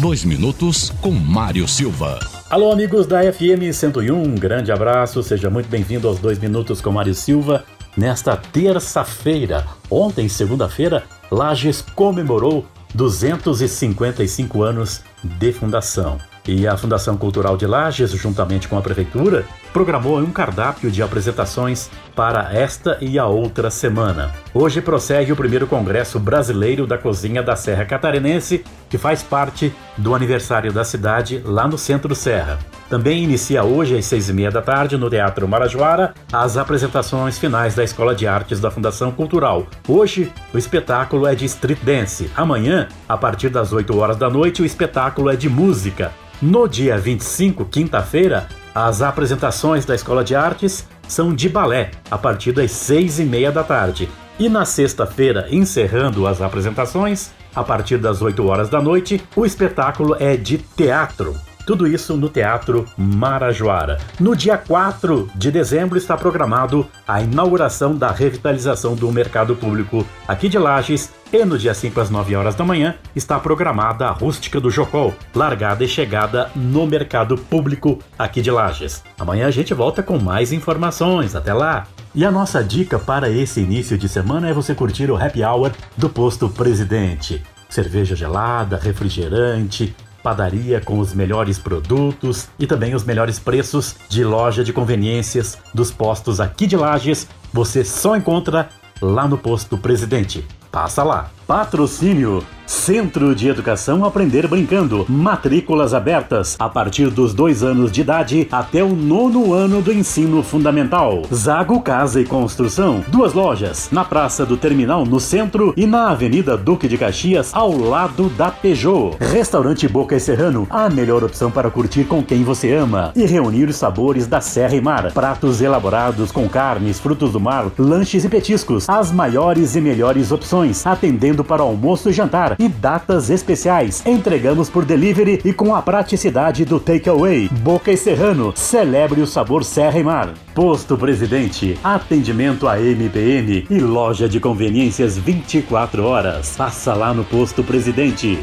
Dois minutos com Mário Silva. Alô, amigos da FM 101, um grande abraço, seja muito bem-vindo aos Dois Minutos com Mário Silva. Nesta terça-feira, ontem, segunda-feira, Lages comemorou 255 anos de fundação. E a Fundação Cultural de Lages, juntamente com a Prefeitura, programou um cardápio de apresentações para esta e a outra semana. Hoje prossegue o primeiro Congresso Brasileiro da Cozinha da Serra Catarinense, que faz parte do aniversário da cidade lá no Centro Serra. Também inicia hoje às seis e meia da tarde no Teatro Marajoara as apresentações finais da Escola de Artes da Fundação Cultural. Hoje o espetáculo é de street dance. Amanhã, a partir das 8 horas da noite, o espetáculo é de música. No dia 25, quinta-feira, as apresentações da Escola de Artes são de balé, a partir das seis e meia da tarde. E na sexta-feira, encerrando as apresentações, a partir das 8 horas da noite, o espetáculo é de teatro. Tudo isso no Teatro Marajoara. No dia 4 de dezembro está programado a inauguração da revitalização do mercado público aqui de Lages e no dia 5 às 9 horas da manhã está programada a rústica do Jocol, largada e chegada no mercado público aqui de Lages. Amanhã a gente volta com mais informações. Até lá! E a nossa dica para esse início de semana é você curtir o happy hour do Posto Presidente. Cerveja gelada, refrigerante, padaria com os melhores produtos e também os melhores preços de loja de conveniências dos postos aqui de Lages. Você só encontra lá no Posto Presidente. Passa lá. Patrocínio Centro de Educação Aprender Brincando. Matrículas abertas a partir dos dois anos de idade até o nono ano do ensino fundamental. Zago Casa e Construção. Duas lojas. Na Praça do Terminal, no centro, e na Avenida Duque de Caxias, ao lado da Peugeot. Restaurante Boca e Serrano. A melhor opção para curtir com quem você ama. E reunir os sabores da Serra e Mar. Pratos elaborados com carnes, frutos do mar, lanches e petiscos. As maiores e melhores opções. Atendendo para almoço e jantar e datas especiais. Entregamos por delivery e com a praticidade do takeaway. Boca e Serrano, celebre o sabor Serra e Mar. Posto Presidente, atendimento a MPM e loja de conveniências 24 horas. Passa lá no Posto Presidente.